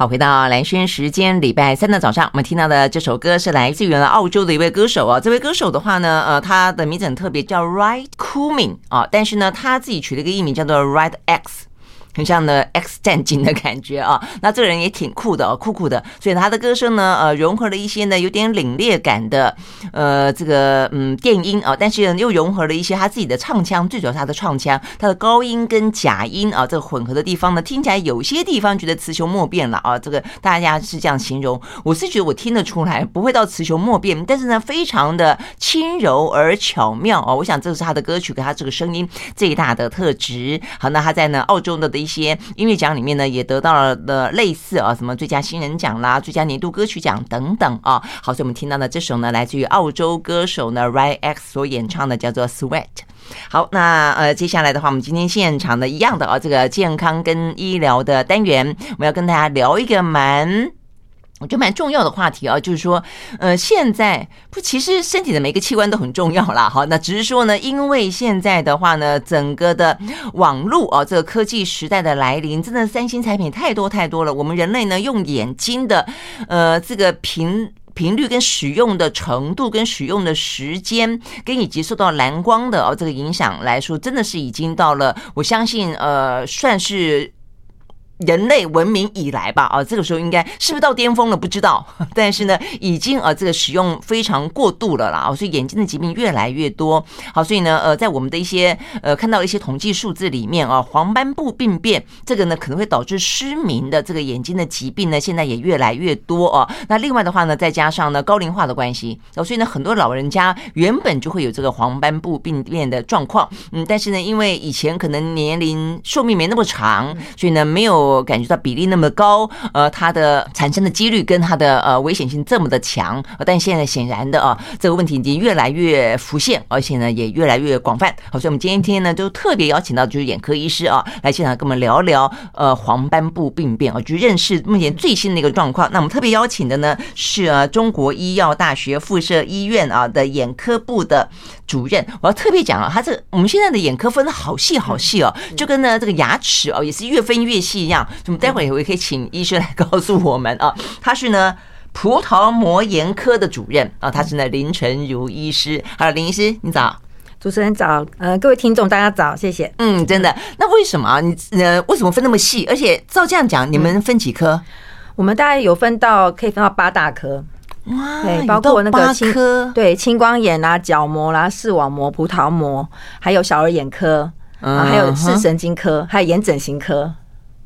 好，回到蓝轩时间，礼拜三的早上，我们听到的这首歌是来自于澳洲的一位歌手啊。这位歌手的话呢，呃，他的名字很特别，叫 Right Cooming 啊，但是呢，他自己取了一个艺名叫做 Right X。很像呢 X 战警的感觉啊，那这个人也挺酷的哦，酷酷的，所以他的歌声呢，呃，融合了一些呢有点凛冽感的，呃，这个嗯电音啊，但是又融合了一些他自己的唱腔，最主要是他的唱腔，他的高音跟假音啊，这个混合的地方呢，听起来有些地方觉得雌雄莫辨了啊，这个大家是这样形容，我是觉得我听得出来，不会到雌雄莫辨，但是呢，非常的轻柔而巧妙啊，我想这是他的歌曲给他这个声音最大的特质。好，那他在呢澳洲的的一些音乐奖里面呢，也得到了的类似啊，什么最佳新人奖啦、最佳年度歌曲奖等等啊。好，所以我们听到的这首呢，来自于澳洲歌手呢 RyX 所演唱的，叫做 Sweat。好，那呃，接下来的话，我们今天现场的一样的啊，这个健康跟医疗的单元，我们要跟大家聊一个蛮。我觉得蛮重要的话题啊，就是说，呃，现在不，其实身体的每个器官都很重要啦。好，那只是说呢，因为现在的话呢，整个的网络啊，这个科技时代的来临，真的三星产品太多太多了。我们人类呢，用眼睛的，呃，这个频频率跟使用的程度，跟使用的时间，跟以及受到蓝光的哦这个影响来说，真的是已经到了，我相信，呃，算是。人类文明以来吧，啊，这个时候应该是不是到巅峰了？不知道，但是呢，已经啊，这个使用非常过度了啦，啊，所以眼睛的疾病越来越多。好，所以呢，呃，在我们的一些呃看到一些统计数字里面啊，黄斑部病变这个呢，可能会导致失明的这个眼睛的疾病呢，现在也越来越多啊。那另外的话呢，再加上呢高龄化的关系，所以呢，很多老人家原本就会有这个黄斑部病变的状况，嗯，但是呢，因为以前可能年龄寿命没那么长，所以呢，没有。我感觉到比例那么高，呃，它的产生的几率跟它的呃危险性这么的强，但现在显然的啊，这个问题已经越来越浮现，而且呢也越来越广泛。好，所以我们今天呢就特别邀请到就是眼科医师啊来现场跟我们聊聊呃黄斑部病变啊，就认识目前最新的一个状况。那我们特别邀请的呢是啊中国医药大学附设医院啊的眼科部的主任。我要特别讲啊，他这我们现在的眼科分的好细好细哦，就跟呢这个牙齿哦也是越分越细一样。那么待会儿也可以请医生来告诉我们啊，他是呢葡萄膜炎科的主任啊，他是呢林晨如医师。好了，林医师，你早，主持人早，呃，各位听众大家早，谢谢。嗯，真的，那为什么啊？你呃为什么分那么细？而且照这样讲，你们分几科？我们大概有分到可以分到八大科，哇，对，包括那个青科，对，青光眼啦、角膜啦、视网膜、葡萄膜，还有小儿眼科啊，还有视神经科，还有眼整形科。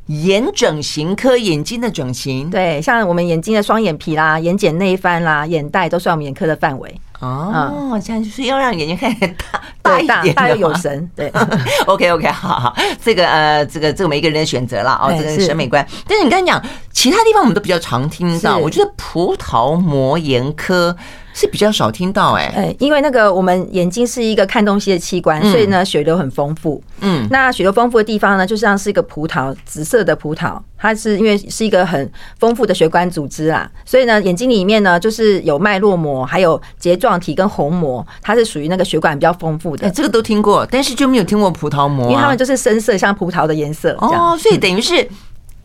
眼整形科，眼睛的整形，对，像我们眼睛的双眼皮啦、眼睑内翻啦、眼袋，都算我们眼科的范围。哦，这样就是要让眼睛看起来大大一点，大又有神。对，OK OK，好好，这个呃，这个这个每一个人的选择了哦，这个审美观。但是你刚才讲其他地方，我们都比较常听到，我觉得葡萄膜炎科。是比较少听到哎、欸，因为那个我们眼睛是一个看东西的器官，所以呢血流很丰富。嗯，那血流丰富的地方呢，就像是一个葡萄，紫色的葡萄，它是因为是一个很丰富的血管组织啊，所以呢眼睛里面呢就是有脉络膜，还有睫状体跟虹膜，它是属于那个血管比较丰富的。这个都听过，但是就没有听过葡萄膜，因为它们就是深色，像葡萄的颜色。哦，所以等于是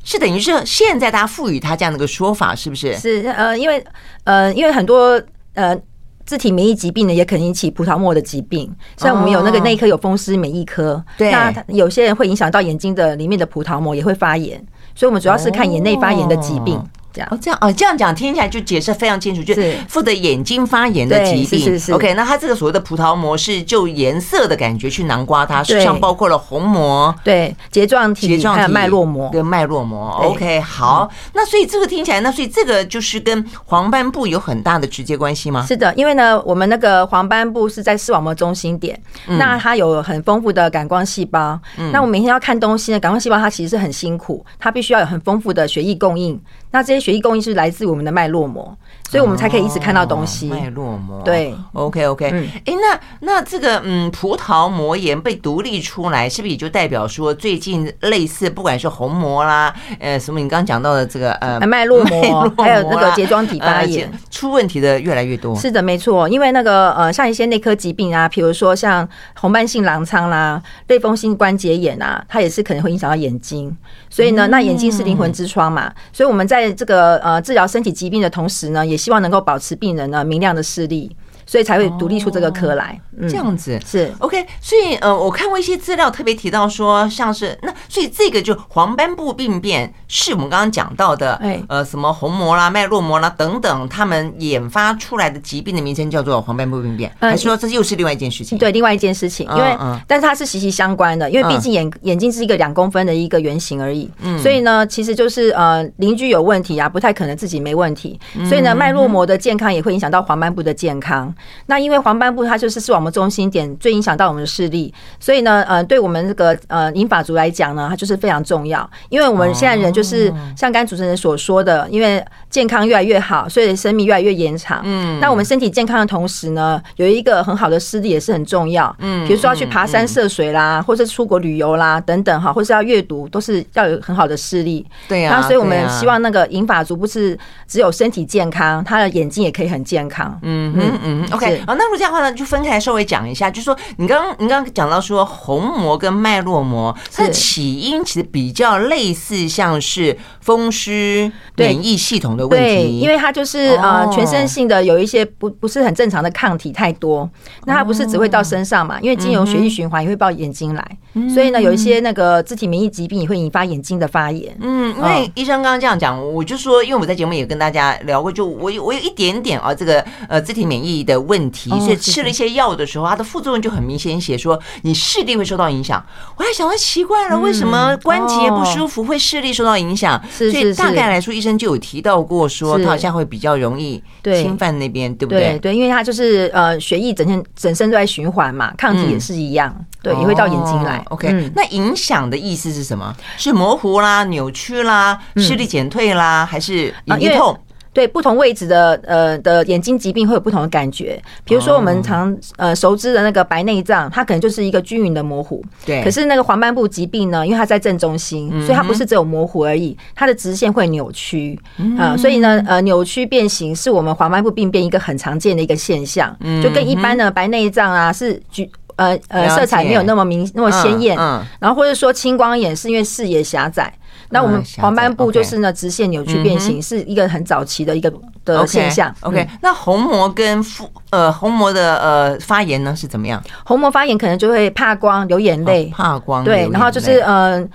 是等于是现在大家赋予它这样的一个说法，是不是？是呃，因为呃，因为很多。呃，自体免疫疾病呢，也可能引起葡萄膜的疾病。像我们有那个内科有风湿免疫科，对，那有些人会影响到眼睛的里面的葡萄膜，也会发炎。所以我们主要是看眼内发炎的疾病。这样哦，这样哦，这样讲听起来就解释非常清楚，就是负责眼睛发炎的疾病。是是是。OK，那它这个所谓的葡萄膜是就颜色的感觉去囊括它，实际上包括了虹膜、对睫状体、睫状体、脉络膜跟脉络膜。OK，好，那所以这个听起来，那所以这个就是跟黄斑部有很大的直接关系吗？是的，因为呢，我们那个黄斑部是在视网膜中心点，那它有很丰富的感光细胞。那我每天要看东西呢，感光细胞它其实是很辛苦，它必须要有很丰富的血液供应。那这些血液供应是来自我们的脉络膜，所以我们才可以一直看到东西。脉络膜，对，OK OK，哎、嗯欸，那那这个嗯，葡萄膜炎被独立出来，是不是也就代表说最近类似不管是虹膜啦，呃，什么你刚刚讲到的这个呃脉络膜，还有那个睫状体发炎、呃、出问题的越来越多？是的，没错，因为那个呃，像一些内科疾病啊，比如说像红斑性狼疮啦、类风湿关节炎啊，它也是可能会影响到眼睛。所以呢，那眼睛是灵魂之窗嘛，所以我们在这个呃治疗身体疾病的同时呢，也希望能够保持病人呢明亮的视力。所以才会独立出这个科来，哦、这样子。是。OK。所以呃，我看过一些资料，特别提到说，像是那，所以这个就黄斑部病变是我们刚刚讲到的，哎，呃，什么虹膜啦、脉络膜啦等等，他们研发出来的疾病的名称叫做黄斑部病变，还是说这又是另外一件事情？对，另外一件事情，因为但是它是息息相关的，因为毕竟眼眼睛是一个两公分的一个圆形而已，嗯，所以呢，其实就是呃邻居有问题啊，不太可能自己没问题，所以呢，脉络膜的健康也会影响到黄斑部的健康。那因为黄斑部它就是视网膜中心点，最影响到我们的视力，所以呢，呃，对我们这个呃银发族来讲呢，它就是非常重要。因为我们现在人就是像刚才主持人所说的，因为健康越来越好，所以生命越来越延长。嗯，那我们身体健康的同时呢，有一个很好的视力也是很重要。嗯，比如说要去爬山涉水啦，或者出国旅游啦等等哈，或是要阅读，都是要有很好的视力。对呀，那所以我们希望那个银发族不是只有身体健康，他的眼睛也可以很健康。嗯嗯嗯，OK。好，那如果这样的话呢，就分开来稍微讲一下，就是说你刚刚你刚刚讲到说虹膜跟脉络膜，它的起因其实比较类似，像是风湿免疫系统的问题，对，因为它就是呃全身性的有一些不不是很正常的抗体太多，那它不是只会到身上嘛，因为经由血液循环也会到眼睛来，所以呢有一些那个自体免疫疾病也会引发眼睛的发炎。嗯，因为医生刚刚这样讲，我就说，因为我在节目也跟大家聊过，就我有我有一点点啊这个呃自体免疫的问题。所以吃了一些药的时候，它的副作用就很明显，写说你视力会受到影响。我还想到奇怪了，为什么关节不舒服会视力受到影响？所以大概来说，医生就有提到过，说它好像会比较容易侵犯那边，对不对？对，因为它就是呃血液整天整身都在循环嘛，抗体也是一样，对，也会到眼睛来。OK，那影响的意思是什么？是模糊啦、扭曲啦、视力减退啦，还是眼睛痛？对不同位置的呃的眼睛疾病会有不同的感觉，比如说我们常呃熟知的那个白内障，它可能就是一个均匀的模糊。对。可是那个黄斑部疾病呢，因为它在正中心，所以它不是只有模糊而已，它的直线会扭曲啊。所以呢，呃，扭曲变形是我们黄斑部病变一个很常见的一个现象，就跟一般的白内障啊是橘呃呃色彩没有那么明那么鲜艳，嗯然后或者说青光眼是因为视野狭窄。那我们黄斑部就是呢，直线扭曲变形，是一个很早期的一个的现象。OK，那虹膜跟复呃虹膜的呃发炎呢是怎么样？虹膜发炎可能就会怕光、流眼泪，怕光对，然后就是呃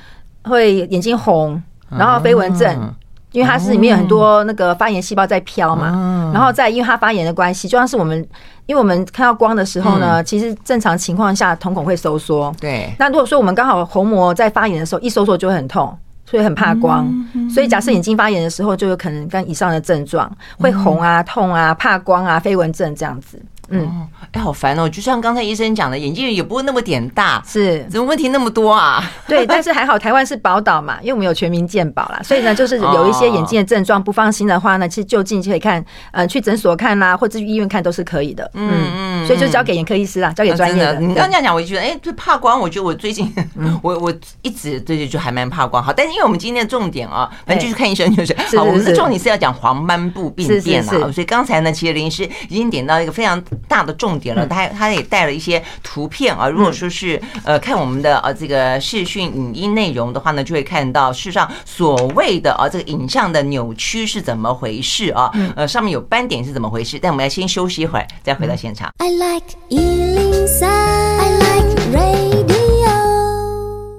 会眼睛红，然后飞蚊症，因为它是里面有很多那个发炎细胞在飘嘛，然后再因为它发炎的关系，就像是我们因为我们看到光的时候呢，其实正常情况下瞳孔会收缩，对。那如果说我们刚好虹膜在发炎的时候，一收缩就会很痛。所以很怕光，所以假设眼睛发炎的时候，就有可能跟以上的症状会红啊、痛啊、怕光啊、飞蚊症这样子。嗯，哎，好烦哦！就像刚才医生讲的，眼睛也不会那么点大，是怎么问题那么多啊？对，但是还好台湾是宝岛嘛，因为我们有全民健保啦，所以呢，就是有一些眼睛的症状不放心的话呢，其实就近就可以看，呃，去诊所看啦，或者去医院看都是可以的。嗯嗯，所以就交给眼科医师啦，交给专业的。你刚刚这样讲，我就觉得，哎，就怕光，我觉得我最近，我我一直对对就还蛮怕光。好，但是因为我们今天的重点啊，反正就是看医生就是。好，我们的重点是要讲黄斑部病变啊，所以刚才呢，其实林医师已经点到一个非常大的重点了，他他也带了一些图片啊。如果说是呃看我们的呃这个视讯影音内容的话呢，就会看到事实上所谓的啊这个影像的扭曲是怎么回事啊？呃，上面有斑点是怎么回事？但我们要先休息一会儿，再回到现场。I like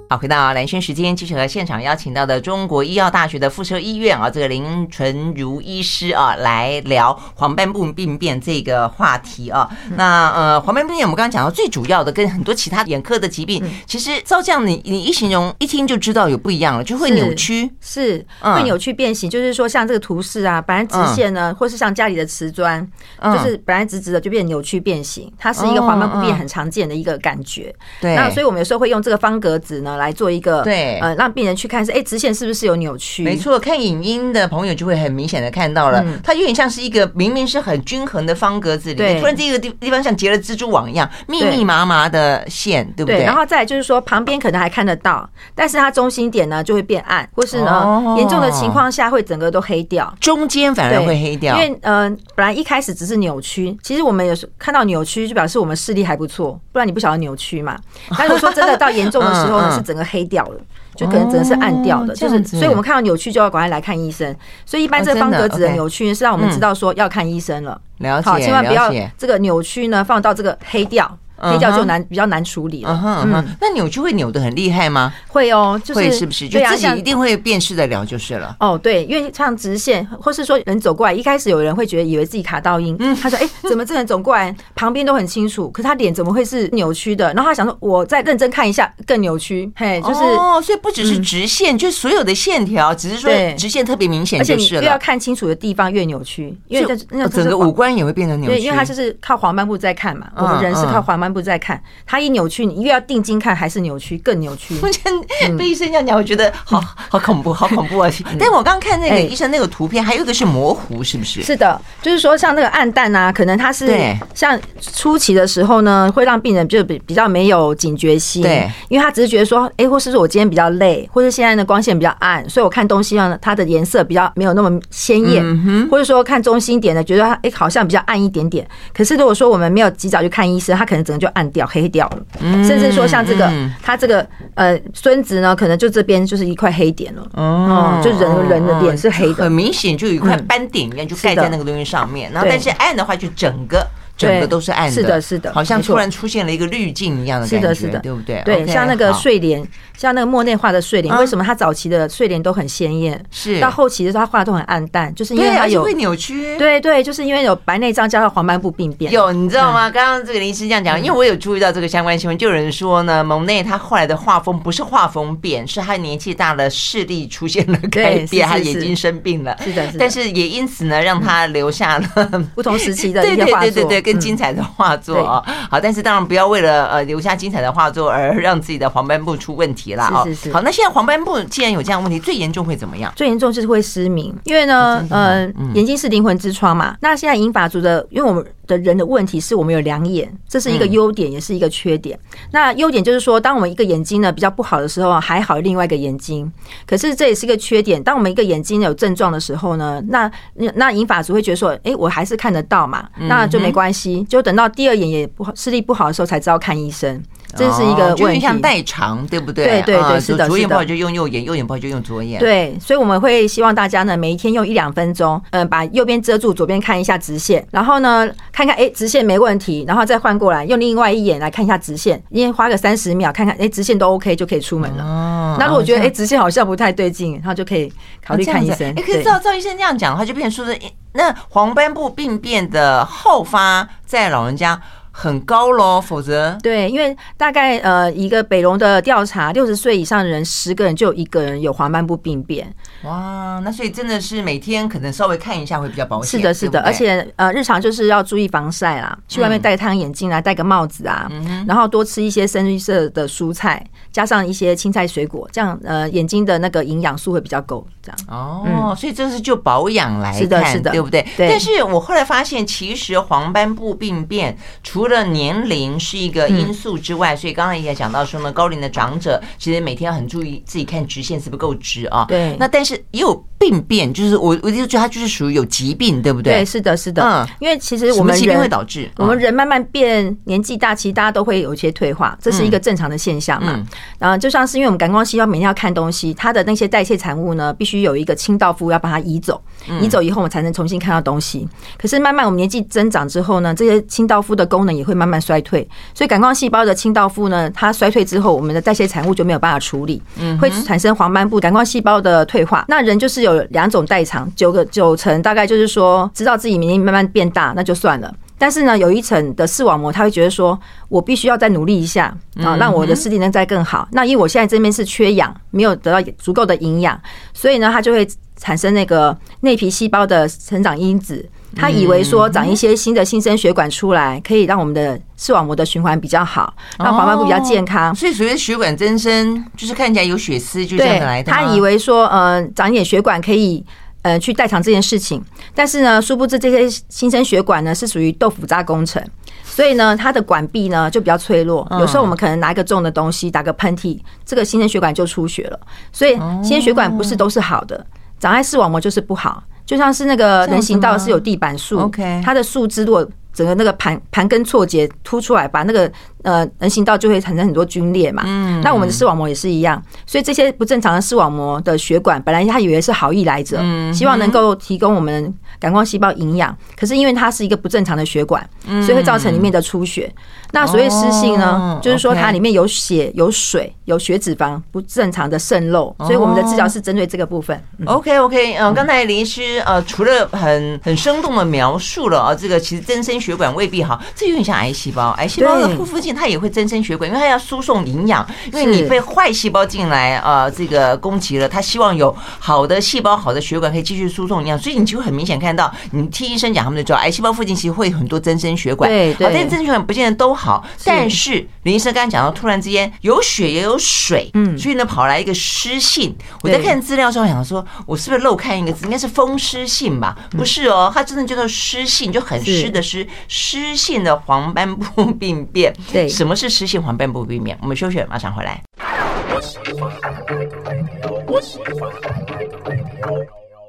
好，回到蓝轩时间，继续和现场邀请到的中国医药大学的附设医院啊，这个林纯如医师啊，来聊黄斑部病变这个话题啊。那呃，黄斑部病变我们刚刚讲到最主要的，跟很多其他眼科的疾病，其实照这样你你一形容一听就知道有不一样了，就会扭曲，是，是会扭曲变形，就是说像这个图示啊，本来直线呢，或是像家里的瓷砖，就是本来直直的就变扭曲变形，它是一个黄斑部病变很常见的一个感觉。对，那所以我们有时候会用这个方格子呢。呢来做一个对，呃，让病人去看是，哎，直线是不是有扭曲？没错，看影音的朋友就会很明显的看到了，它有点像是一个明明是很均衡的方格子里面，突然这个地地方像结了蜘蛛网一样，密密麻麻的线，对不对？然后再就是说，旁边可能还看得到，但是它中心点呢就会变暗，或是呢严重的情况下会整个都黑掉，中间反而会黑掉，因为呃本来一开始只是扭曲，其实我们有时看到扭曲就表示我们视力还不错，不然你不晓得扭曲嘛。那如果说真的到严重的时候呢，是整个黑掉了，就可能整个是暗掉的，就是所以我们看到扭曲就要赶快来看医生。所以一般这个方格子的扭曲是让我们知道说要看医生了，好，千万不要这个扭曲呢放到这个黑掉。黑掉就难，比较难处理了。嗯那扭曲会扭得很厉害吗？会哦，就是会是不是？就自己一定会辨识得了就是了。哦，对，因为像直线，或是说人走过来，一开始有人会觉得以为自己卡到音。嗯，他说：“哎，怎么这人走过来，旁边都很清楚，可是他脸怎么会是扭曲的？”然后他想说：“我再认真看一下，更扭曲。”嘿，就是哦，所以不只是直线，就所有的线条，只是说直线特别明显，而且你越要看清楚的地方越扭曲，因为那整个五官也会变成扭曲。对，因为他就是靠黄斑部在看嘛，我们人是靠黄斑部在看。他一扭曲，你越要定睛看，还是扭曲，更扭曲。我觉得被医生这样讲，我觉得好好恐怖，好恐怖啊！但我刚刚看那个医生那个图片，还有一个是模糊，是不是？是的，就是说像那个暗淡啊，可能他是像初期的时候呢，会让病人就比比较没有警觉心，对，因为他只是觉得说，哎，或是说我今天比较累，或是现在的光线比较暗，所以我看东西呢，它的颜色比较没有那么鲜艳，或者说看中心点的，觉得它哎好像比较暗一点点。可是如果说我们没有及早去看医生，他可能整个就暗掉，黑。掉了，甚至说像这个，他这个呃孙子呢，可能就这边就是一块黑点了，哦，就人人的脸是黑的，很明显就有一块斑点一样，就盖在那个东西上面。然后但是暗的话，就整个整个都是暗的，是的，是的，好像突然出现了一个滤镜一样的感觉，是的，是的，对不对？对，像那个睡莲。像那个莫内画的睡莲，为什么他早期的睡莲都很鲜艳？是到后期的时候，他画的都很暗淡，就是因为他有会扭曲。对对，就是因为有白内障加上黄斑部病变。有，你知道吗？刚刚这个林医师这样讲，因为我有注意到这个相关新闻，就有人说呢，蒙内他后来的画风不是画风变，是他年纪大了，视力出现了改变，他眼睛生病了。是的，但是也因此呢，让他留下了不同时期的 一些画作，对对对对，更精彩的画作啊。好，但是当然不要为了呃留下精彩的画作而让自己的黄斑部出问题了哦。是是。好。那现在黄斑部既然有这样问题，最严重会怎么样？最严重就是会失明，因为呢，呃，眼睛是灵魂之窗嘛。那现在银发族的，因为我们的人的问题是我们有两眼，这是一个优点，也是一个缺点。那优点就是说，当我们一个眼睛呢比较不好的时候，还好另外一个眼睛。可是这也是一个缺点，当我们一个眼睛有症状的时候呢，那那银发族会觉得说，哎，我还是看得到嘛，那就没关系，就等到第二眼也不，视力不好的时候才知道看医生。这是一个问题，像代偿，对不对？对对对，是的，左眼不好就用右眼，右眼不好就用左眼。对，所以我们会希望大家呢，每一天用一两分钟，嗯，把右边遮住，左边看一下直线，然后呢，看看哎，直线没问题，然后再换过来，用另外一眼来看一下直线，因为花个三十秒看看，哎，直线都 OK 就可以出门了。哦。那如果觉得哎，直线好像不太对劲，然后就可以考虑看医生。哎，可是照赵医生这样讲的话，就变成说是那黄斑部病变的后发在老人家。很高喽，否则对，因为大概呃一个北龙的调查，六十岁以上的人十个人就有一个人有黄斑部病变。哇，那所以真的是每天可能稍微看一下会比较保险。是的，是的，而且呃日常就是要注意防晒啦，去外面戴太阳眼镜啊，戴个帽子啊，然后多吃一些深绿色的蔬菜，加上一些青菜水果，这样呃眼睛的那个营养素会比较够。这样哦，所以这是就保养来看，是的，是的，对不对？对。但是我后来发现，其实黄斑部病变除除了年龄是一个因素之外，所以刚刚也讲到说呢，高龄的长者其实每天要很注意自己看直线是不是够直啊。对。那但是也有病变，就是我我就觉得它就是属于有疾病，对不对？对，是的，是的。嗯，因为其实我们疾病会导致我们人慢慢变年纪大，其实大家都会有一些退化，这是一个正常的现象嘛。然后就像是因为我们感光细胞每天要看东西，它的那些代谢产物呢，必须有一个清道夫要把它移走，移走以后我们才能重新看到东西。可是慢慢我们年纪增长之后呢，这些清道夫的功能也会慢慢衰退，所以感光细胞的清道夫呢，它衰退之后，我们的代谢产物就没有办法处理，会产生黄斑部感光细胞的退化。那人就是有两种代偿，九个九成大概就是说，知道自己年龄慢慢变大，那就算了。但是呢，有一层的视网膜，他会觉得说，我必须要再努力一下啊，让我的视力能再更好。那因为我现在这边是缺氧，没有得到足够的营养，所以呢，它就会产生那个内皮细胞的成长因子。他以为说长一些新的新生血管出来，可以让我们的视网膜的循环比较好，让黄斑部比较健康。所以所谓血管增生，就是看起来有血丝，就这样来的。他以为说，呃，长一点血管可以。呃，去代偿这件事情，但是呢，殊不知这些新生血管呢是属于豆腐渣工程，所以呢，它的管壁呢就比较脆弱。有时候我们可能拿一个重的东西，打个喷嚏，这个新生血管就出血了。所以新生血管不是都是好的，长在视网膜就是不好。就像是那个人行道是有地板树，OK，它的树枝如果整个那个盘盘根错节凸出来，把那个。呃，人行道就会产生很多皲裂嘛。嗯，那我们的视网膜也是一样，所以这些不正常的视网膜的血管，本来他以为是好意来着，希望能够提供我们感光细胞营养，可是因为它是一个不正常的血管，所以会造成里面的出血。那所谓湿性呢，就是说它里面有血、有水、有血脂肪不正常的渗漏，所以我们的治疗是针对这个部分。OK OK，嗯，刚才林医师呃，除了很很生动的描述了啊，这个其实增生血管未必好，这有点像癌细胞，癌细胞的护肤镜。它也会增生血管，因为它要输送营养。因为你被坏细胞进来啊，这个攻击了，它希望有好的细胞、好的血管可以继续输送营养。所以你就很明显看到，你听医生讲，他们就知道癌细胞附近其实会有很多增生血管。对对，但是增生血管不见得都好。但是林医生刚刚讲到，突然之间有血也有水，嗯，所以呢跑来一个湿性。我在看资料时候想说，我是不是漏看一个字？应该是风湿性吧？不是哦，它真的叫做湿性，就很湿的湿，湿性的黄斑部病变。对，什么是湿性黄斑部病变？我们休息，马上回来。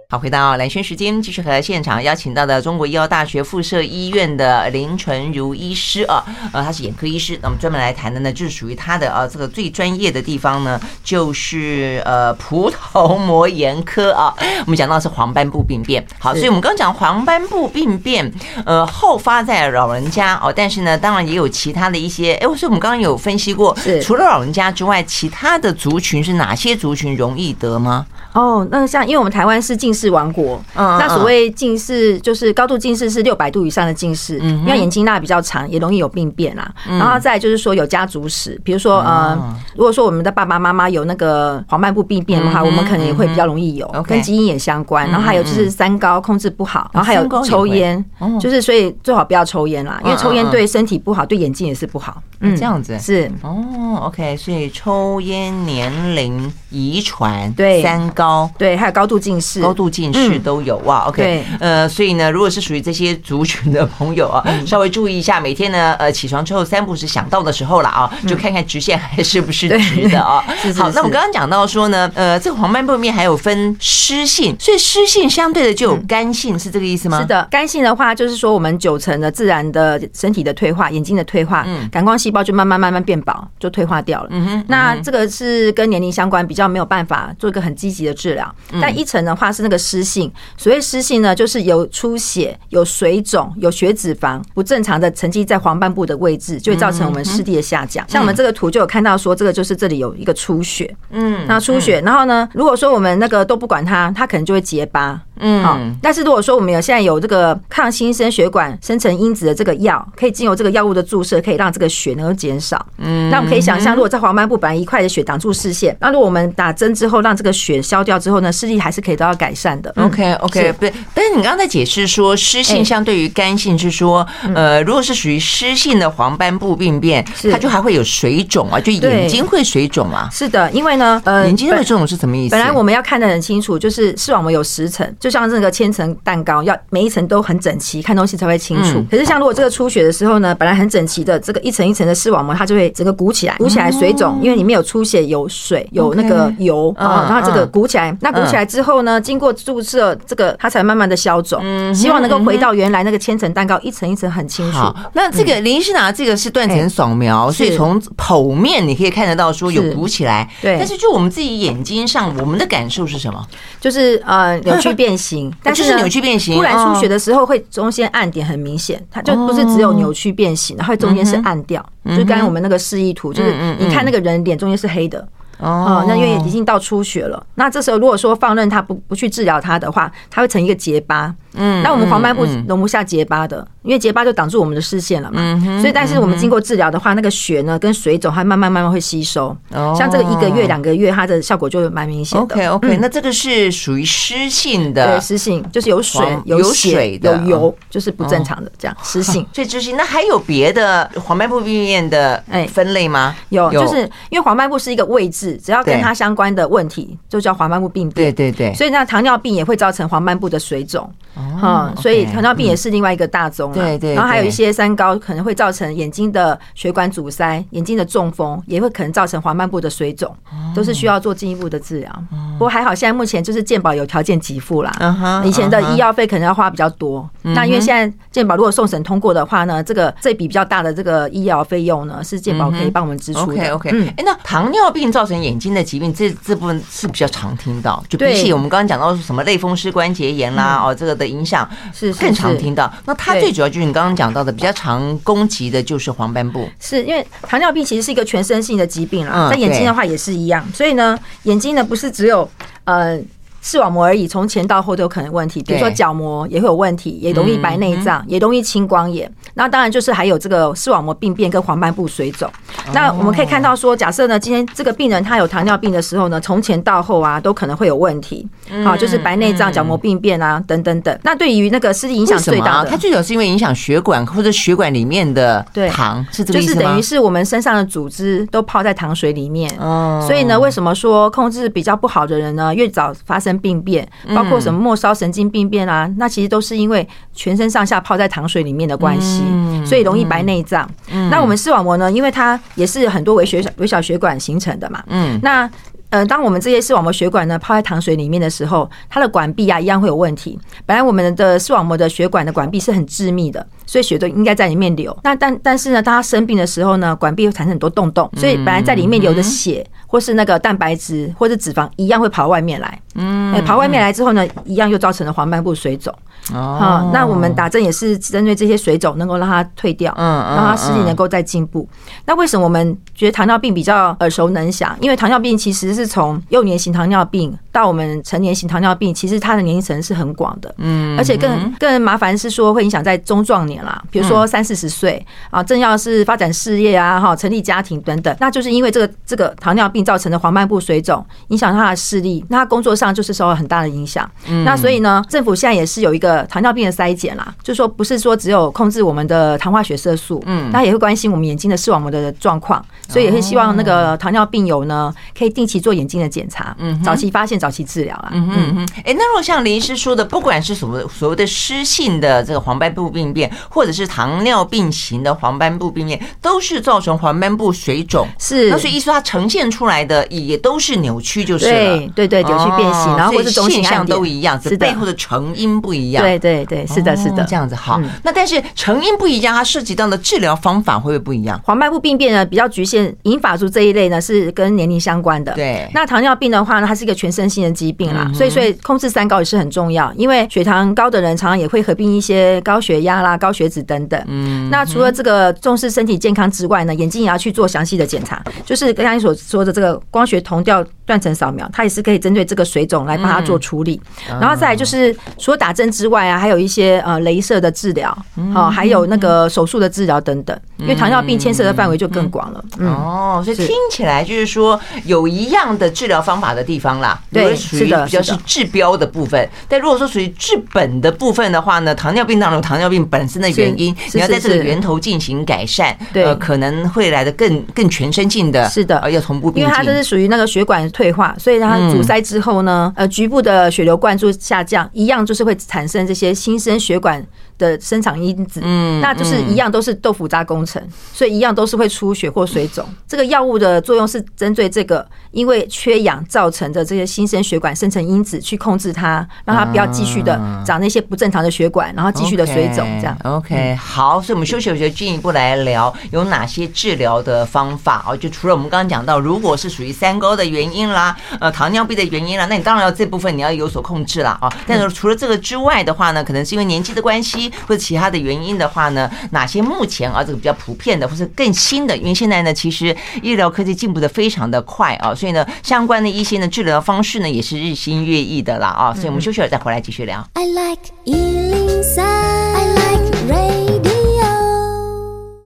好，回到蓝轩时间，继续和现场邀请到的中国医药大学附设医院的林纯如医师啊，呃，他是眼科医师，那么专门来谈的呢，就是属于他的啊这个最专业的地方呢，就是呃葡萄膜炎科啊。我们讲到是黄斑部病变，好，所以我们刚讲黄斑部病变，呃，好发在老人家哦，但是呢，当然也有其他的一些，哎，所以我们刚刚有分析过，除了老人家之外，其他的族群是哪些族群容易得吗？哦，那像因为我们台湾是近视王国，那所谓近视就是高度近视是六百度以上的近视，因为眼睛那比较长，也容易有病变啦。然后再就是说有家族史，比如说呃，如果说我们的爸爸妈妈有那个黄斑部病变的话，我们可能也会比较容易有，跟基因也相关。然后还有就是三高控制不好，然后还有抽烟，就是所以最好不要抽烟啦，因为抽烟对身体不好，对眼睛也是不好。嗯，这样子。是。哦，OK，所以抽烟、年龄、遗传、对。三高。对，还有高度近视，高度近视都有哇。OK，呃，所以呢，如果是属于这些族群的朋友啊，稍微注意一下，每天呢，呃，起床之后三步是想到的时候了啊，就看看直线还是不是直的啊。好，那我们刚刚讲到说呢，呃，这个黄斑部面还有分湿性，所以湿性相对的就有干性，是这个意思吗？是的，干性的话就是说我们九成的自然的身体的退化，眼睛的退化，嗯，感光细胞就慢慢慢慢变薄，就退化掉了。嗯哼，那这个是跟年龄相关，比较没有办法做一个很积极的治疗。但一层的话是那个湿性，所谓湿性呢，就是有出血、有水肿、有血脂肪不正常的沉积在黄斑部的位置，就会造成我们视力的下降。像我们这个图就有看到说，这个就是这里有一个出血，嗯，那出血，然后呢，如果说我们那个都不管它，它可能就会结疤。嗯，好。但是如果说我们有现在有这个抗新生血管生成因子的这个药，可以经由这个药物的注射，可以让这个血能够减少。嗯，那我们可以想象，如果在黄斑部本来一块的血挡住视线，那如果我们打针之后让这个血消掉之后呢，视力还是可以得到改善的。OK OK，对，但是你刚刚在解释说湿性相对于干性是说，呃，如果是属于湿性的黄斑部病变，它就还会有水肿啊，就眼睛会水肿啊。是的，因为呢，呃，眼睛会肿是什么意思？本来我们要看得很清楚，就是视网膜有十层。就像这个千层蛋糕，要每一层都很整齐，看东西才会清楚。可是像如果这个出血的时候呢，本来很整齐的这个一层一层的视网膜，它就会整个鼓起来，鼓起来水肿，因为里面有出血、有水、有那个油啊，然后这个鼓起来。那鼓起来之后呢，经过注射这个，它才慢慢的消肿。希望能够回到原来那个千层蛋糕，一层一层很清楚。那这个林医师拿这个是断层扫描，所以从剖面你可以看得到说有鼓起来。对，但是就我们自己眼睛上，我们的感受是什么？就是呃扭曲变形，但是扭曲变形，突然出血的时候会中间暗点很明显，它就不是只有扭曲变形，然后中间是暗掉，就刚刚我们那个示意图，就是你看那个人脸中间是黑的。哦，那因为已经到出血了，那这时候如果说放任它不不去治疗它的话，它会成一个结疤，嗯，那我们黄斑部容不下结疤的，因为结疤就挡住我们的视线了嘛。嗯，所以但是我们经过治疗的话，那个血呢跟水肿，它慢慢慢慢会吸收。哦，像这个一个月两个月，它的效果就蛮明显的。OK OK，那这个是属于湿性的，对，湿性就是有水有血有油，就是不正常的这样湿性。所以湿性，那还有别的黄斑部病变的哎。分类吗？有，就是因为黄斑部是一个位置，只要跟它相关的问题就叫黄斑部病变。对对对，所以那糖尿病也会造成黄斑部的水肿。嗯，所以糖尿病也是另外一个大宗。对对，然后还有一些三高可能会造成眼睛的血管阻塞、眼睛的中风，也会可能造成黄斑部的水肿，都是需要做进一步的治疗。不过还好，现在目前就是健保有条件给付啦。以前的医药费可能要花比较多。那因为现在健保如果送审通过的话呢，这个这笔比较大的这个医疗费用呢，是健保可以帮我们支出的。OK OK。嗯，哎，那糖尿病造成眼睛的疾病，这这部分是比较常听到，就比起我们刚刚讲到什么类风湿关节炎啦，哦，这个的影响是更常听到。那它最主要就是你刚刚讲到的比较常攻击的就是黄斑部，是因为糖尿病其实是一个全身性的疾病啦，在眼睛的话也是一样，所以呢，眼睛呢不是只有呃。视网膜而已，从前到后都有可能问题，比如说角膜也会有问题，也容易白内障，也容易青光眼。那当然就是还有这个视网膜病变跟黄斑部水肿。那我们可以看到说，假设呢，今天这个病人他有糖尿病的时候呢，从前到后啊都可能会有问题，好，就是白内障、角膜病变啊等等等。那对于那个视力影响最大的，它最主要是因为影响血管或者血管里面的糖，是这个意思吗？就是等于是我们身上的组织都泡在糖水里面。哦，所以呢，为什么说控制比较不好的人呢，越早发生病变，包括什么末梢神经病变啊，那其实都是因为全身上下泡在糖水里面的关系，所以容易白内障。那我们视网膜呢，因为它也是很多微血微小血管形成的嘛，嗯，那。呃，当我们这些视网膜血管呢泡在糖水里面的时候，它的管壁啊一样会有问题。本来我们的视网膜的血管的管壁是很致密的，所以血都应该在里面流。那但但是呢，当他生病的时候呢，管壁会产生很多洞洞，所以本来在里面流的血或是那个蛋白质或者脂肪一样会跑外面来。嗯，跑外面来之后呢，一样又造成了黄斑部水肿。哦，那我们打针也是针对这些水肿，能够让它退掉，嗯，让它视力能够再进步。那为什么我们觉得糖尿病比较耳熟能详？因为糖尿病其实是从幼年型糖尿病到我们成年型糖尿病，其实它的年龄层是很广的，嗯，而且更更麻烦是说会影响在中壮年啦，比如说三四十岁啊，正要是发展事业啊，哈，成立家庭等等，那就是因为这个这个糖尿病造成的黄斑部水肿，影响他的视力，那他工作上就是受到很大的影响。那所以呢，政府现在也是有一个。糖尿病的筛检啦，就是说不是说只有控制我们的糖化血色素，嗯，他也会关心我们眼睛的视网膜的状况，所以也会希望那个糖尿病友呢，可以定期做眼睛的检查，嗯，早期发现，早期治疗啦。嗯嗯嗯。哎，那如果像林医师说的，不管是所谓所谓的湿性的这个黄斑部病变，或者是糖尿病型的黄斑部病变，都是造成黄斑部水肿，是。那所以意思它呈现出来的也都是扭曲，就是了。对对对，扭曲变形，然后或是中性现象都一样，是背后的成因不一样。对对对，是的，是的，这样子好。那但是成因不一样，它涉及到的治疗方法会不会不一样？黄斑部病变呢，比较局限，银发族这一类呢是跟年龄相关的。对。那糖尿病的话呢，它是一个全身性的疾病啦，所以所以控制三高也是很重要，因为血糖高的人常常也会合并一些高血压啦、高血脂等等。嗯。那除了这个重视身体健康之外呢，眼睛也要去做详细的检查，就是刚才所说的这个光学瞳调断层扫描，它也是可以针对这个水肿来帮它做处理。然后再来就是除了打针之外啊，还有一些。呃，镭射的治疗，好，还有那个手术的治疗等等，因为糖尿病牵涉的范围就更广了。哦，所以听起来就是说有一样的治疗方法的地方啦，对，是的，比较是治标的部分。但如果说属于治本的部分的话呢，糖尿病当中糖尿病本身的原因，你要在这个源头进行改善，对，可能会来的更更全身性的，是的，要同步并进。因为它这是属于那个血管退化，所以它阻塞之后呢，呃，局部的血流灌注下降，一样就是会产生这些新生血管的生长因子，嗯，那就是一样都是豆腐渣工程，所以一样都是会出血或水肿。这个药物的作用是针对这个因为缺氧造成的这些新生血管生成因子去控制它，让它不要继续的长那些不正常的血管，然后继续的水肿。这样 OK 好，所以我们休息，我就进一步来聊有哪些治疗的方法哦？就除了我们刚刚讲到，如果是属于三高的原因啦，呃，糖尿病的原因啦，那你当然要这部分你要有所控制啦啊。但是除了这个之外的话呢，可能是因为年纪的关系。系或者其他的原因的话呢，哪些目前啊这个比较普遍的或是更新的？因为现在呢，其实医疗科技进步的非常的快啊，所以呢，相关的一些呢治疗方式呢也是日新月异的啦啊，所以我们休息了再回来继续聊。I like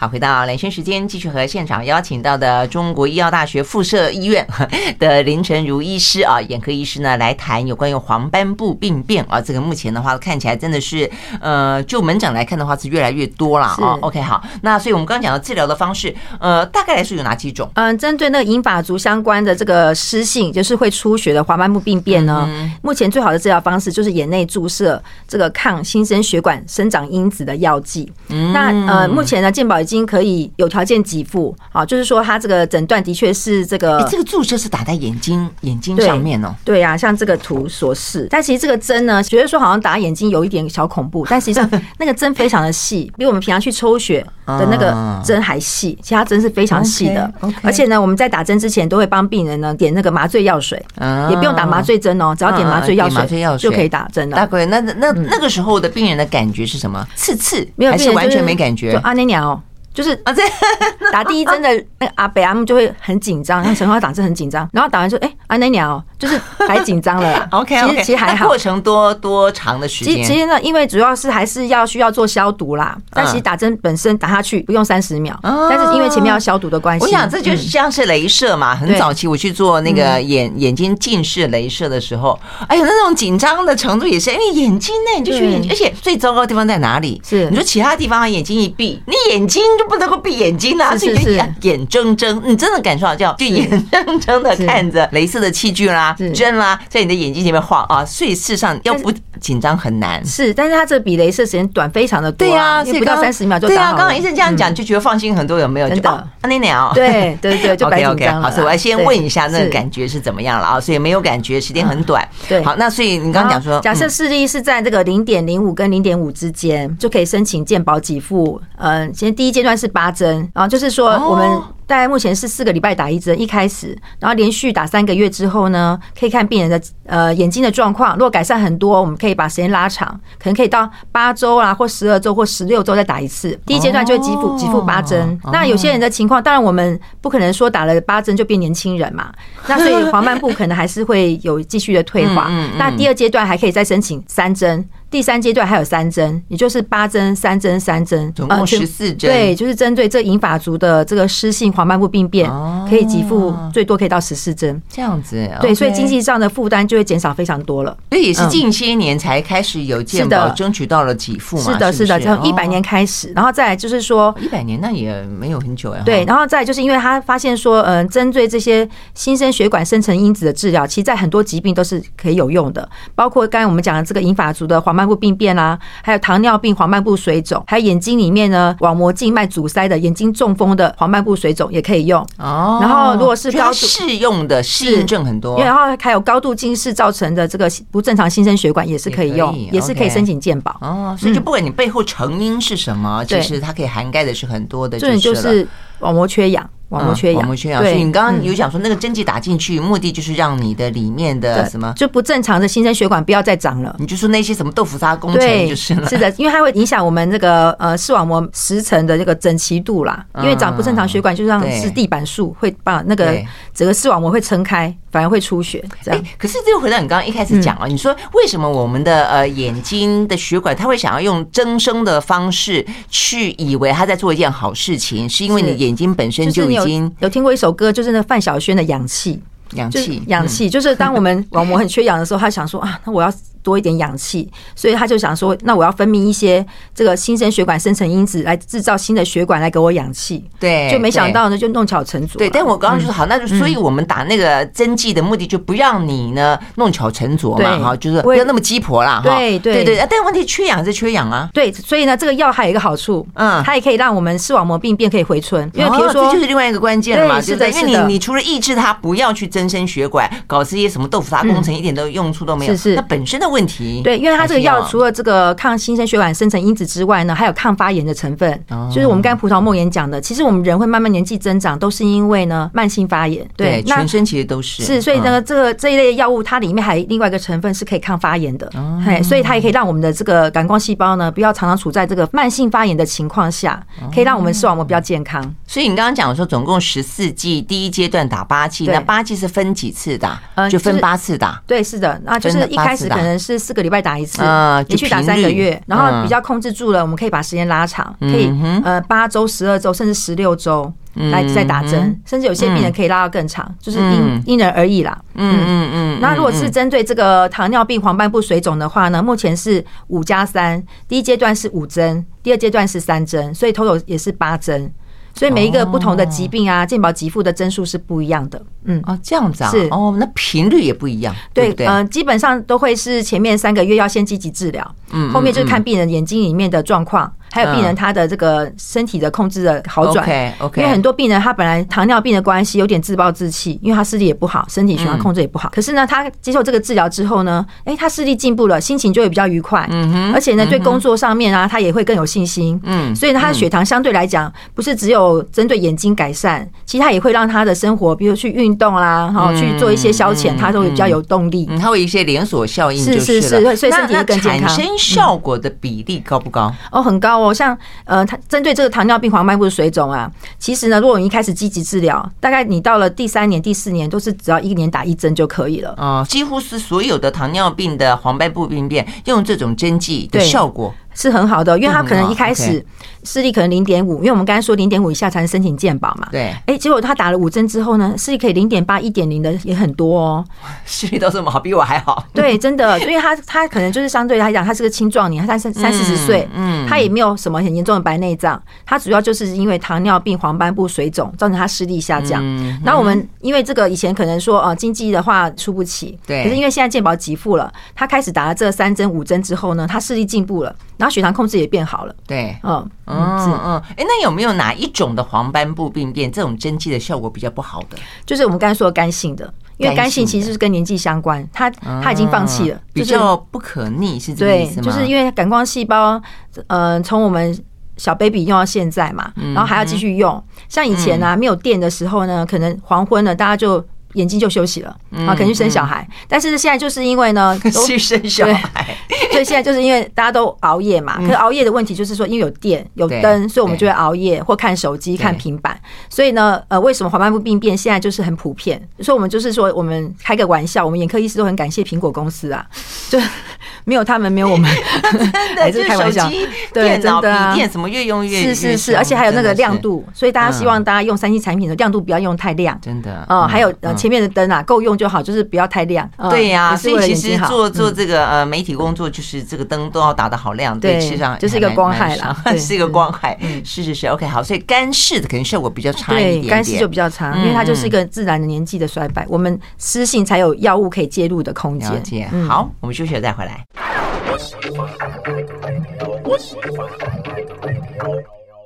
好，回到两圈时间，继续和现场邀请到的中国医药大学附设医院的林晨如医师啊，眼科医师呢来谈有关于黄斑部病变啊，这个目前的话看起来真的是，呃，就门诊来看的话是越来越多了啊。OK，好，那所以我们刚刚讲到治疗的方式，呃，大概来说有哪几种？嗯，针对那个银发族相关的这个湿性，就是会出血的黄斑部病变呢，目前最好的治疗方式就是眼内注射这个抗新生血管生长因子的药剂。那呃，目前呢，健保。已经可以有条件给付，好，就是说他这个诊断的确是这个，这个注射是打在眼睛眼睛上面哦。对呀，像这个图所示，但其实这个针呢，觉得说好像打眼睛有一点小恐怖，但实际上 那个针非常的细，比我们平常去抽血的那个针还细，其他针是非常细的。而且呢，我们在打针之前都会帮病人呢点那个麻醉药水，也不用打麻醉针哦，只要点麻醉药水就可以打针了。大哥，那那那个时候的病人的感觉是什么？刺刺，没有，还是完全没感觉？阿尼鸟。就是啊，这打第一针的那个阿北阿姆就会很紧张，然后陈浩打针很紧张，然后打完说，哎，阿奶鸟就是还紧张了啦。OK，其实其实还好。过程多多长的时间？其实呢，因为主要是还是要需要做消毒啦。但其实打针本身打下去不用三十秒，但是因为前面要消毒的关系。我想这就像是镭射嘛。很早期我去做那个眼眼睛近视镭射的时候，哎呦，那种紧张的程度也是，因为眼睛呢，你就去眼睛，而且最糟糕的地方在哪里？是你说其他地方眼睛一闭，你眼睛就不能够闭眼睛啦，是是是，眼睁睁，你真的感受到叫就眼睁睁的看着镭射的器具啦、针啦，在你的眼睛前面晃啊，所以事实上要不紧张很难。是，但是它这比镭射时间短非常的多，对啊，所以不到三十秒就打好。对啊，刚刚医生这样讲就觉得放心很多，有没有？真的，那鸟，对对对，就白紧张了。好，所以我要先问一下那个感觉是怎么样了啊？所以没有感觉，时间很短。对，好，那所以你刚刚讲说，假设视力是在这个零点零五跟零点五之间，就可以申请健保给付。嗯，先第一阶段是八针，然后就是说我们。大概目前是四个礼拜打一针，一开始，然后连续打三个月之后呢，可以看病人的呃眼睛的状况，如果改善很多，我们可以把时间拉长，可能可以到八周啊，或十二周或十六周再打一次。第一阶段就会给付给付八针。那有些人的情况，当然我们不可能说打了八针就变年轻人嘛，那所以黄斑部可能还是会有继续的退化。那第二阶段还可以再申请三针。第三阶段还有三针，也就是八针、三针、三针，总共十四针。对，就是针对这银发族的这个湿性黄斑部病变，可以给付最多可以到十四针。这样子，对，所以经济上的负担就会减少非常多了。所以也是近些年才开始有健保争取到了给付嘛？是的，是的，从一百年开始，然后再来就是说一百年那也没有很久呀。对，然后再就是因为他发现说，嗯，针对这些新生血管生成因子的治疗，其实在很多疾病都是可以有用的，包括刚才我们讲的这个银发族的黄斑部病变啦。还有糖尿病黄斑部水肿，还有眼睛里面呢网膜静脉阻塞的眼睛中风的黄斑部水肿也可以用哦。然后如果是高度适用的适应症很多，然后还有高度近视造成的这个不正常新生血管也是可以用，也是可以申请健保哦。所以就不管你背后成因是什么，其实它可以涵盖的是很多的，就是网膜缺氧。网膜缺氧，网膜缺氧。所以你刚刚有讲说，那个针剂打进去，目的就是让你的里面的什么，就不正常的新生血管不要再长了。你就说那些什么豆腐渣工程就是了。是的，因为它会影响我们这个呃视网膜十层的这个整齐度啦。因为长不正常血管，就像是地板树，会把那个整个视网膜会撑开，反而会出血。这样。可是这又回到你刚刚一开始讲了，你说为什么我们的呃眼睛的血管，它会想要用增生的方式去以为他在做一件好事情，是因为你眼睛本身就已经有听过一首歌，就是那范晓萱的氧气，氧气，氧气，就是 当我们网膜很缺氧的时候，他想说啊，那我要。多一点氧气，所以他就想说，那我要分泌一些这个新生血管生成因子来制造新的血管来给我氧气。对，就没想到呢，就弄巧成拙。对，但我刚刚就说好，那就所以我们打那个针剂的目的就不让你呢弄巧成拙嘛，哈，就是不要那么鸡婆啦，哈。对对对，但问题缺氧是缺氧啊。对，所以呢，这个药还有一个好处，嗯，它也可以让我们视网膜病变可以回春，因为比如说这就是另外一个关键了嘛，是的，因为你你除了抑制它不要去增生血管，搞这些什么豆腐渣工程，一点都用处都没有。是是，那本身的问题。对，因为它这个药除了这个抗新生血管生成因子之外呢，还有抗发炎的成分。哦、就是我们刚才葡萄梦魇讲的，其实我们人会慢慢年纪增长，都是因为呢慢性发炎。对，对全身其实都是。是，所以呢，这个这一类药物它里面还有另外一个成分是可以抗发炎的。哦。嘿，所以它也可以让我们的这个感光细胞呢，不要常常处在这个慢性发炎的情况下，可以让我们视网膜比较健康。所以你刚刚讲说，总共十四剂，第一阶段打八剂，那八剂是分几次打？就分八次打。对，是的，那就是一开始可能是四个礼拜打一次，连续打三个月，然后比较控制住了，我们可以把时间拉长，可以呃八周、十二周甚至十六周来再打针，甚至有些病人可以拉到更长，就是因因人而异啦。嗯嗯嗯。那如果是针对这个糖尿病黄斑部水肿的话呢，目前是五加三，第一阶段是五针，第二阶段是三针，所以 total 也是八针。所以每一个不同的疾病啊，健保给付的增速是不一样的。嗯，哦，这样子啊，是哦，那频率也不一样，对对？嗯，基本上都会是前面三个月要先积极治疗，嗯，后面就是看病人眼睛里面的状况。还有病人他的这个身体的控制的好转，OK OK，因为很多病人他本来糖尿病的关系有点自暴自弃，因为他视力也不好，身体循环控制也不好。可是呢，他接受这个治疗之后呢，哎，他视力进步了，心情就会比较愉快，嗯哼，而且呢，对工作上面啊，他也会更有信心，嗯，所以呢，他的血糖相对来讲不是只有针对眼睛改善，其实他也会让他的生活，比如去运动啦，哈，去做一些消遣，他都会比较有动力。嗯，他会有一些连锁效应，是是是，所以身体会更健康。产生效果的比例高不高？哦，很高哦，像呃。它针对这个糖尿病黄斑部的水肿啊，其实呢，如果你一开始积极治疗，大概你到了第三年、第四年，都是只要一年打一针就可以了。啊，几乎是所有的糖尿病的黄斑部病变用这种针剂的效果。是很好的，因为他可能一开始视力可能零点五，因为我们刚才说零点五以下才能申请健保嘛。对。哎，结果他打了五针之后呢，视力可以零点八、一点零的也很多哦。视力都这么好，比我还好。对，真的，因为他他可能就是相对来讲，他是个青壮年，他三三四十岁，嗯，他也没有什么很严重的白内障，他主要就是因为糖尿病黄斑部水肿造成他视力下降。然后我们因为这个以前可能说呃经济的话出不起，对，可是因为现在健保给付了，他开始打了这三针五针之后呢，他视力进步了。然后血糖控制也变好了，对，嗯嗯嗯，哎，那有没有哪一种的黄斑部病变，这种针剂的效果比较不好的？就是我们刚才说的干性的，因为干性其实是跟年纪相关，他他已经放弃了，比较不可逆，是这个意思吗？对，就是因为感光细胞，呃，从我们小 baby 用到现在嘛，然后还要继续用。像以前呢，没有电的时候呢，可能黄昏了，大家就。眼睛就休息了啊，可能去生小孩。但是现在就是因为呢，去生小孩，所以现在就是因为大家都熬夜嘛。可是熬夜的问题就是说，因为有电有灯，所以我们就会熬夜或看手机、看平板。所以呢，呃，为什么黄斑部病变现在就是很普遍？所以我们就是说，我们开个玩笑，我们眼科医师都很感谢苹果公司啊，就没有他们，没有我们，还是开玩笑。对，真的啊，电什么越用越是是是，而且还有那个亮度，所以大家希望大家用三 C 产品的亮度不要用太亮，真的啊，还有呃。前面的灯啊，够用就好，就是不要太亮。对呀，所以其实做做这个呃媒体工作，就是这个灯都要打得好亮。对，实际上就是一个光害啦，是一个光害。是是是，OK，好。所以干式的可能效果比较差一点，干式就比较差，因为它就是一个自然的年纪的衰败。我们湿性才有药物可以介入的空间。好，我们休息了再回来。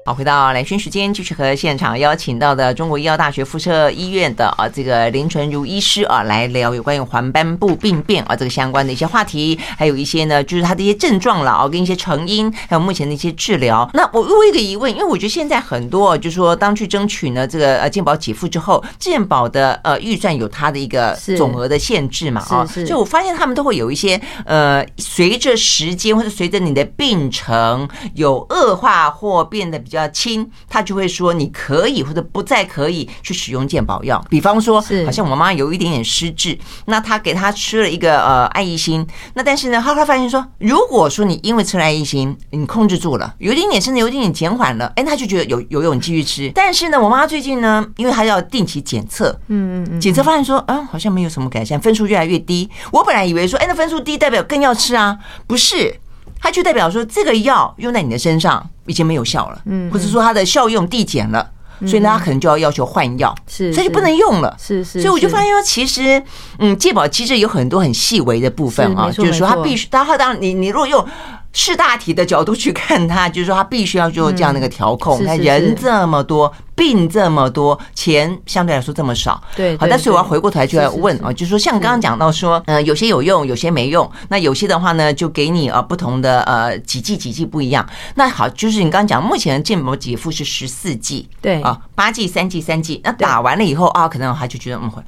好，回到兰萱时间，继续和现场邀请到的中国医药大学附设医院的啊这个林纯如医师啊来聊有关于黄斑部病变啊这个相关的一些话题，还有一些呢就是他的一些症状了啊跟一些成因，还有目前的一些治疗。那我有一个疑问，因为我觉得现在很多就是说当去争取呢这个呃健保给付之后，健保的呃预算有它的一个总额的限制嘛啊，就我发现他们都会有一些呃随着时间或者随着你的病程有恶化或变得比较。比较轻，他就会说你可以或者不再可以去使用健保药。比方说，好像我妈妈有一点点失智，那他给他吃了一个呃爱益心，那但是呢，他会发现说，如果说你因为吃了爱益心，你控制住了，有一点点甚至有一点点减缓了，哎，他就觉得有有用继续吃。但是呢，我妈最近呢，因为她要定期检测，嗯嗯嗯，检测发现说，嗯，好像没有什么改善，分数越来越低。我本来以为说，哎，那分数低代表更要吃啊，不是。它就代表说，这个药用在你的身上已经没有效了，嗯，或者说它的效用递减了，所以呢，他可能就要要求换药，是，所以就不能用了，是是。所以我就发现说，其实，嗯，健保机制有很多很细微的部分啊，就是说，它必须，它当然，你你如果用识大体的角度去看它，就是说它必须要做这样的一个调控。那、嗯、人这么多，病这么多，钱相对来说这么少。对，好，但是我要回过头来就要问啊，就是说像刚刚讲到说，呃，有些有用，有些没用。那有些的话呢，就给你啊不同的呃几剂几剂不一样。那好，就是你刚刚讲，目前的健保给付是十四剂，对啊，八剂三剂三剂。那打完了以后啊，可能他就觉得嗯会。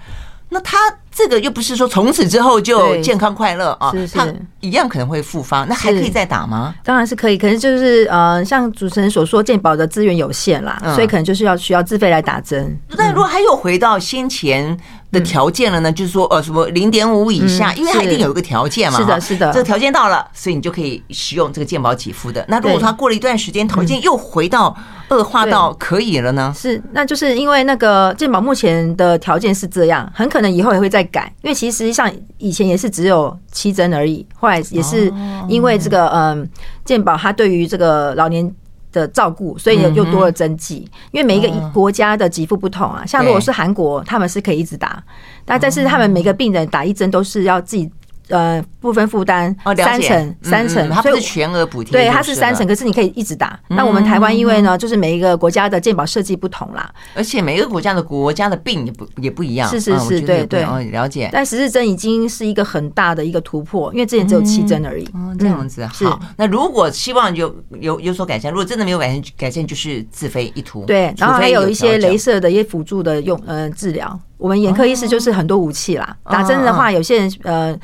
那他这个又不是说从此之后就健康快乐啊，他一样可能会复发，那还可以再打吗？当然是可以，可是就是呃，像主持人所说，健保的资源有限啦，所以可能就是要需要自费来打针。那如果还有回到先前。的条件了呢，就是说呃什么零点五以下，因为它一定有一个条件嘛，是的，是的，这个条件到了，所以你就可以使用这个健保给付的。那如果他过了一段时间，条件又回到恶化到可以了呢？是，那就是因为那个健保目前的条件是这样，很可能以后也会再改，因为其实实际上以前也是只有七针而已，后来也是因为这个嗯健保它对于这个老年。的照顾，所以又多了针剂，因为每一个国家的给付不同啊。像如果是韩国，他们是可以一直打，但但是他们每个病人打一针都是要自己。呃，部分负担三成，三成，它不是全额补贴，对，它是三成，可是你可以一直打。那我们台湾因为呢，就是每一个国家的健保设计不同啦，而且每个国家的国家的病也不也不一样，是是是，对对，了解。但十四针已经是一个很大的一个突破，因为之前只有七针而已。哦，这样子好。那如果希望有有有所改善，如果真的没有改善，改善就是自费一涂。对，然后还有一些镭射的一些辅助的用呃治疗。我们眼科医师就是很多武器啦，打针的话，有些人呃。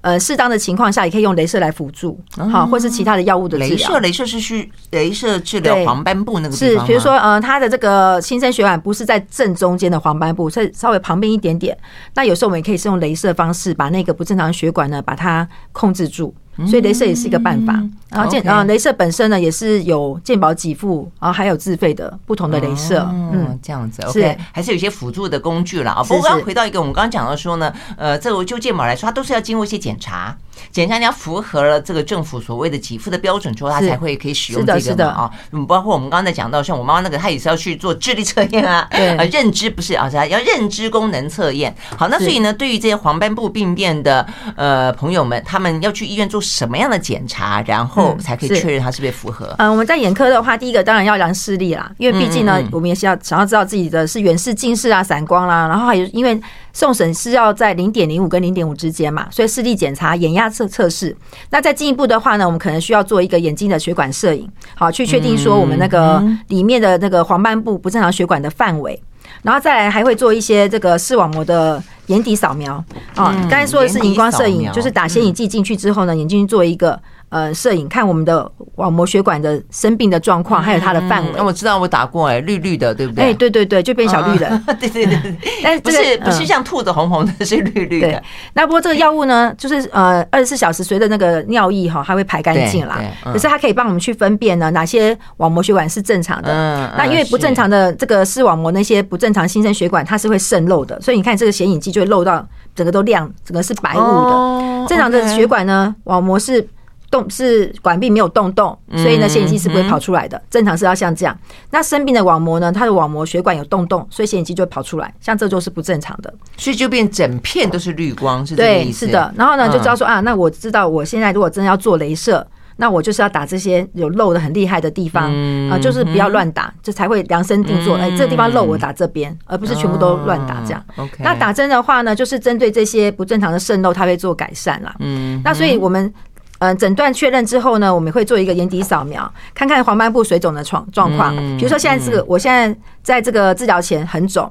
呃，适当的情况下也可以用镭射来辅助，好，或是其他的药物的治疗。镭射，镭射是需镭射治疗黄斑部那个？是，比如说，呃，他的这个新生血管不是在正中间的黄斑部，是稍微旁边一点点。那有时候我们也可以是用镭射方式把那个不正常血管呢，把它控制住。所以镭射也是一个办法，然后健啊，镭射本身呢也是有健保给付，然后还有自费的不同的镭射，嗯，这样子，OK，还是有一些辅助的工具了啊。不过刚刚回到一个，我们刚刚讲到说呢，呃，这个就健保来说，它都是要经过一些检查，检查你要符合了这个政府所谓的给付的标准之后，他才会可以使用这个嘛啊。嗯，包括我们刚才讲到，像我妈妈那个，她也是要去做智力测验啊，对，啊，认知不是啊，要认知功能测验。好，那所以呢，对于这些黄斑部病变的呃朋友们，他们要去医院做什么样的检查，然后才可以确认它是不是符合？嗯，我们在眼科的话，第一个当然要量视力啦，因为毕竟呢，我们也是要想要知道自己的是远视、近视啊、散光啦，然后还有因为送审是要在零点零五跟零点五之间嘛，所以视力检查、眼压测测试。那再进一步的话呢，我们可能需要做一个眼睛的血管摄影，好去确定说我们那个里面的那个黄斑部不正常血管的范围。然后再来还会做一些这个视网膜的眼底扫描啊，刚才说的是荧光摄影，就是打显影剂进去之后呢，眼睛做一个。呃，摄影看我们的网膜血管的生病的状况，还有它的范围。那、嗯、我知道我打过哎，绿绿的，对不对？哎，对对对，就变小绿了。对对对，但是不是不是像兔子红红的，是绿绿的。那不过这个药物呢，就是呃，二十四小时随着那个尿液哈，它会排干净啦。可是它可以帮我们去分辨呢，哪些网膜血管是正常的。嗯。那因为不正常的这个视网膜那些不正常新生血管，它是会渗漏的，所以你看这个显影剂就会漏到整个都亮，整个是白雾的。正常的血管呢，网膜是。动是管壁没有洞洞，所以呢，显影剂是不会跑出来的。正常是要像这样。那生病的网膜呢，它的网膜血管有洞洞，所以显影剂就会跑出来。像这就是不正常的，所以就变整片都是绿光，是这个意思。对，是的。然后呢，就知道说啊，那我知道我现在如果真的要做镭射，那我就是要打这些有漏的很厉害的地方啊，就是不要乱打，这才会量身定做。哎，这个地方漏我打这边，而不是全部都乱打这样。OK。那打针的话呢，就是针对这些不正常的渗漏，它会做改善啦。嗯。那所以我们。嗯，诊断确认之后呢，我们会做一个眼底扫描，看看黄斑部水肿的状状况。比如说现在这个，我现在在这个治疗前很肿，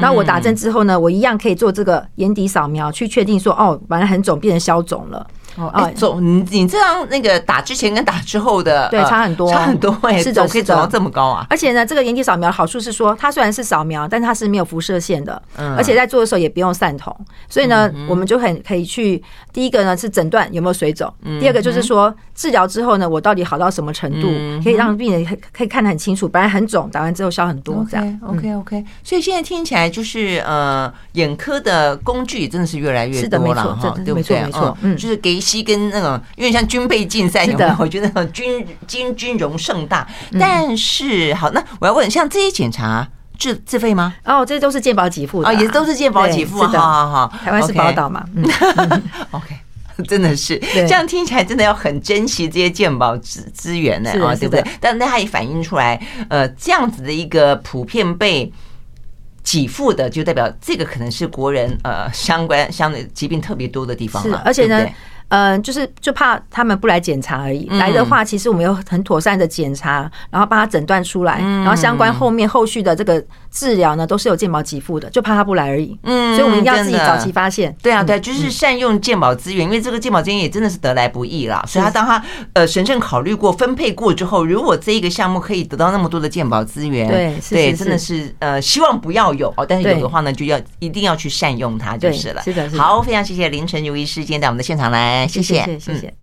那我打针之后呢，我一样可以做这个眼底扫描，去确定说，哦，本来很肿变成消肿了。哦，哎，肿，你你这样那个打之前跟打之后的，对，差很多，差很多，哎，是肿可以肿到这么高啊！而且呢，这个眼底扫描的好处是说，它虽然是扫描，但是它是没有辐射线的，嗯，而且在做的时候也不用散瞳，所以呢，我们就很可以去第一个呢是诊断有没有水肿，第二个就是说治疗之后呢，我到底好到什么程度，可以让病人可以看得很清楚，本来很肿，打完之后消很多，这样，OK OK。所以现在听起来就是呃，眼科的工具真的是越来越多了哈，对不对？没错，嗯，就是给。西跟那种，因为像军备竞赛，有没有？我觉得那种军军军容盛大。但是，好，那我要问，像这些检查自自费吗？哦，这些都是健保给付的，也都是健保给付。是的，好好好，台湾是宝岛嘛。OK，真的是这样听起来，真的要很珍惜这些健保资资源呢啊，对不对？但那它也反映出来，呃，这样子的一个普遍被给付的，就代表这个可能是国人呃相关相对疾病特别多的地方了，而且呢。嗯，就是就怕他们不来检查而已。来的话，其实我们有很妥善的检查，然后帮他诊断出来，然后相关后面后续的这个治疗呢，都是有健保给付的，就怕他不来而已。嗯，所以我们一定要自己早期发现。对啊，对，就是善用健保资源，因为这个健保资源也真的是得来不易啦。所以他当他呃审慎考虑过、分配过之后，如果这一个项目可以得到那么多的健保资源，对对，真的是呃希望不要有哦，但是有的话呢，就要一定要去善用它就是了。是的，好，非常谢谢林晨如医师今天到我们的现场来，谢谢，谢谢。